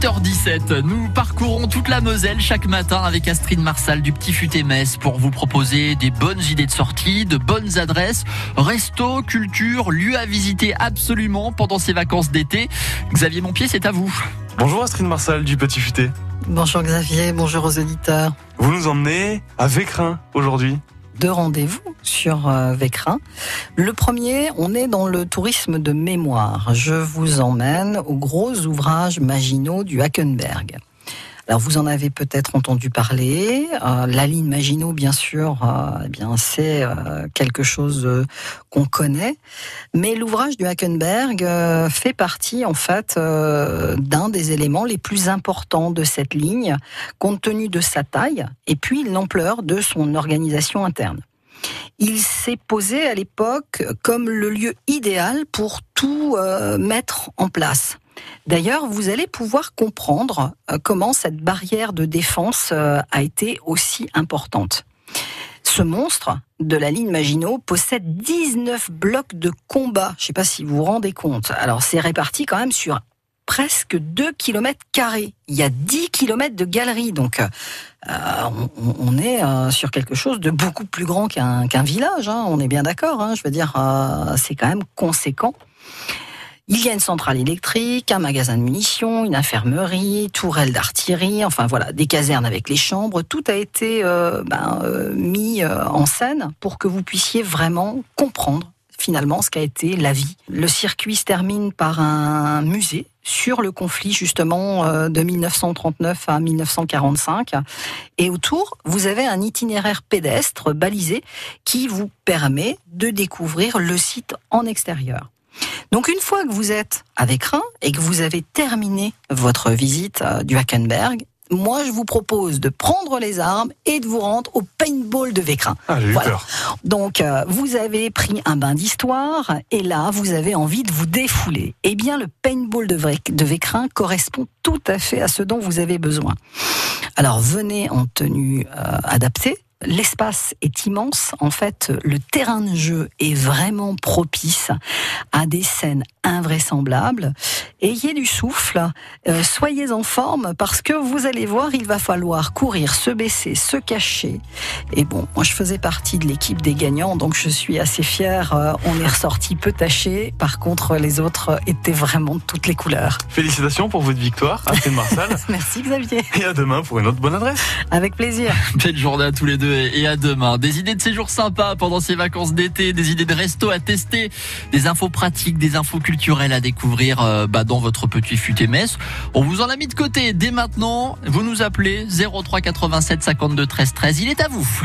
7h17, nous parcourons toute la Moselle chaque matin avec Astrid Marsal du Petit Futé Metz pour vous proposer des bonnes idées de sortie, de bonnes adresses, resto, culture, lieux à visiter absolument pendant ces vacances d'été. Xavier Montpied, c'est à vous. Bonjour Astrid Marsal du Petit Futé. Bonjour Xavier, bonjour aux auditeurs. Vous nous emmenez à Vécrin aujourd'hui deux rendez-vous sur euh, Vécrin. Le premier, on est dans le tourisme de mémoire. Je vous emmène aux gros ouvrages Maginot du Hackenberg. Alors vous en avez peut-être entendu parler. Euh, la ligne Maginot, bien sûr, euh, eh bien c'est euh, quelque chose qu'on connaît. Mais l'ouvrage du Hackenberg fait partie en fait d'un des éléments les plus importants de cette ligne, compte tenu de sa taille et puis l'ampleur de son organisation interne. Il s'est posé à l'époque comme le lieu idéal pour tout mettre en place. D'ailleurs, vous allez pouvoir comprendre euh, comment cette barrière de défense euh, a été aussi importante. Ce monstre de la ligne Maginot possède 19 blocs de combat. Je ne sais pas si vous vous rendez compte. Alors, c'est réparti quand même sur presque 2 km. Il y a 10 km de galeries, donc euh, on, est sur quelque chose de beaucoup plus grand qu'un village. Hein. On est bien d'accord. Hein. Je veux dire, c'est quand même conséquent. Il y a une centrale électrique, un magasin de munitions, une infirmerie, tourelle d'artillerie, enfin voilà, des casernes avec les chambres. Tout a été euh, ben, euh, mis euh, en scène pour que vous puissiez vraiment comprendre finalement ce qu'a été la vie. Le circuit se termine par un musée sur le conflit justement de 1939 à 1945. Et autour, vous avez un itinéraire pédestre balisé qui vous permet de découvrir le site en extérieur. Donc une fois que vous êtes avec Rhin et que vous avez terminé votre visite euh, du Hackenberg, moi je vous propose de prendre les armes et de vous rendre au paintball de Vécrin. Ah, peur. Donc euh, vous avez pris un bain d'histoire et là vous avez envie de vous défouler. Eh bien le paintball de, de Vécrin correspond tout à fait à ce dont vous avez besoin. Alors venez en tenue euh, adaptée L'espace est immense. En fait, le terrain de jeu est vraiment propice à des scènes invraisemblables. Ayez du souffle, euh, soyez en forme parce que vous allez voir, il va falloir courir, se baisser, se cacher. Et bon, moi je faisais partie de l'équipe des gagnants, donc je suis assez fière. Euh, on est ressorti peu taché. Par contre, les autres étaient vraiment de toutes les couleurs. Félicitations pour votre victoire, Astrid Marsal. Merci Xavier. Et à demain pour une autre bonne adresse. Avec plaisir. Belle journée à tous les deux et à demain. Des idées de séjour sympas pendant ces vacances d'été, des idées de resto à tester, des infos pratiques, des infos culturelles à découvrir euh, bah, dans votre petit futé mess. On vous en a mis de côté dès maintenant. Vous nous appelez 03 87 52 13 13. Il est à vous.